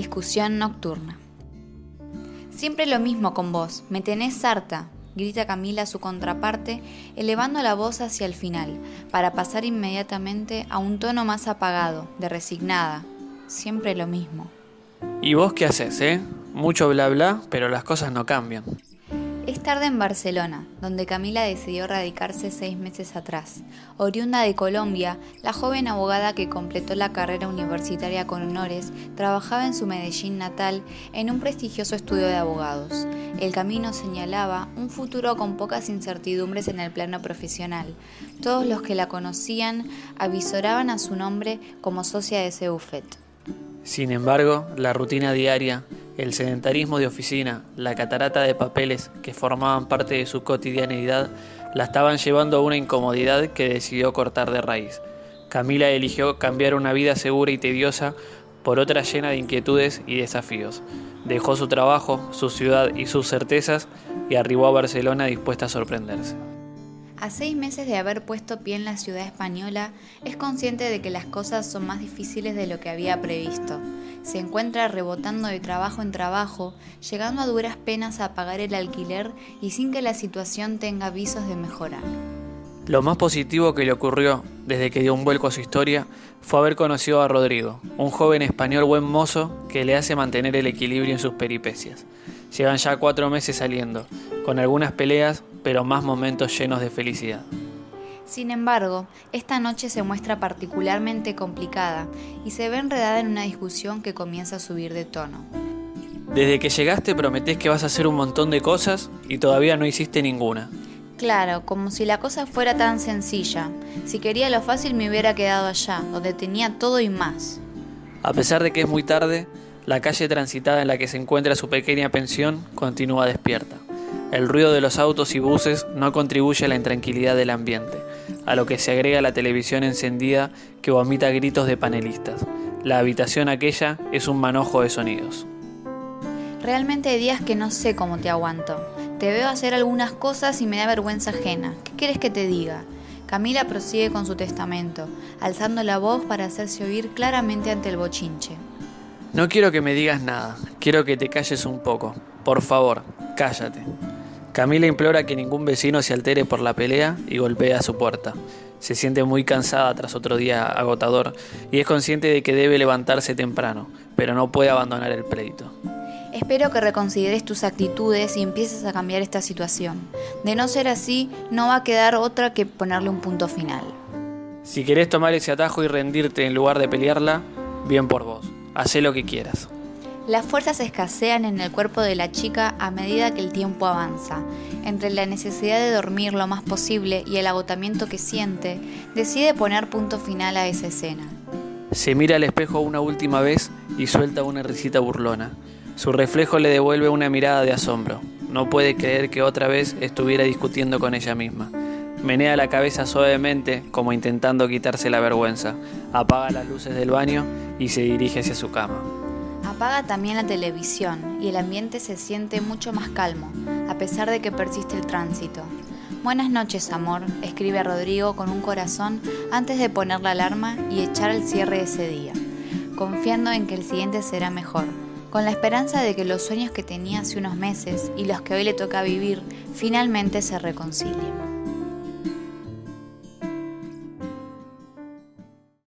Discusión nocturna. Siempre lo mismo con vos, me tenés harta, grita Camila a su contraparte, elevando la voz hacia el final, para pasar inmediatamente a un tono más apagado, de resignada. Siempre lo mismo. ¿Y vos qué haces, eh? Mucho bla bla, pero las cosas no cambian. Es tarde en Barcelona, donde Camila decidió radicarse seis meses atrás. Oriunda de Colombia, la joven abogada que completó la carrera universitaria con honores trabajaba en su Medellín natal en un prestigioso estudio de abogados. El camino señalaba un futuro con pocas incertidumbres en el plano profesional. Todos los que la conocían avisoraban a su nombre como socia de ese bufet. Sin embargo, la rutina diaria, el sedentarismo de oficina, la catarata de papeles que formaban parte de su cotidianidad, la estaban llevando a una incomodidad que decidió cortar de raíz. Camila eligió cambiar una vida segura y tediosa por otra llena de inquietudes y desafíos. Dejó su trabajo, su ciudad y sus certezas y arribó a Barcelona dispuesta a sorprenderse. A seis meses de haber puesto pie en la ciudad española, es consciente de que las cosas son más difíciles de lo que había previsto. Se encuentra rebotando de trabajo en trabajo, llegando a duras penas a pagar el alquiler y sin que la situación tenga avisos de mejorar. Lo más positivo que le ocurrió desde que dio un vuelco a su historia fue haber conocido a Rodrigo, un joven español buen mozo que le hace mantener el equilibrio en sus peripecias. Llevan ya cuatro meses saliendo, con algunas peleas, pero más momentos llenos de felicidad. Sin embargo, esta noche se muestra particularmente complicada y se ve enredada en una discusión que comienza a subir de tono. Desde que llegaste prometés que vas a hacer un montón de cosas y todavía no hiciste ninguna. Claro, como si la cosa fuera tan sencilla. Si quería lo fácil me hubiera quedado allá, donde tenía todo y más. A pesar de que es muy tarde, la calle transitada en la que se encuentra su pequeña pensión continúa despierta. El ruido de los autos y buses no contribuye a la intranquilidad del ambiente, a lo que se agrega la televisión encendida que vomita gritos de panelistas. La habitación aquella es un manojo de sonidos. Realmente hay días que no sé cómo te aguanto. Te veo hacer algunas cosas y me da vergüenza ajena. ¿Qué quieres que te diga? Camila prosigue con su testamento, alzando la voz para hacerse oír claramente ante el bochinche. No quiero que me digas nada, quiero que te calles un poco. Por favor, cállate. Camila implora que ningún vecino se altere por la pelea y golpea su puerta. Se siente muy cansada tras otro día agotador y es consciente de que debe levantarse temprano, pero no puede abandonar el pleito. Espero que reconsideres tus actitudes y empieces a cambiar esta situación. De no ser así, no va a quedar otra que ponerle un punto final. Si querés tomar ese atajo y rendirte en lugar de pelearla, bien por vos. Hacé lo que quieras. Las fuerzas escasean en el cuerpo de la chica a medida que el tiempo avanza. Entre la necesidad de dormir lo más posible y el agotamiento que siente, decide poner punto final a esa escena. Se mira al espejo una última vez y suelta una risita burlona. Su reflejo le devuelve una mirada de asombro. No puede creer que otra vez estuviera discutiendo con ella misma. Menea la cabeza suavemente, como intentando quitarse la vergüenza. Apaga las luces del baño y se dirige hacia su cama. Apaga también la televisión y el ambiente se siente mucho más calmo, a pesar de que persiste el tránsito. Buenas noches, amor, escribe Rodrigo con un corazón antes de poner la alarma y echar el cierre ese día, confiando en que el siguiente será mejor, con la esperanza de que los sueños que tenía hace unos meses y los que hoy le toca vivir finalmente se reconcilien.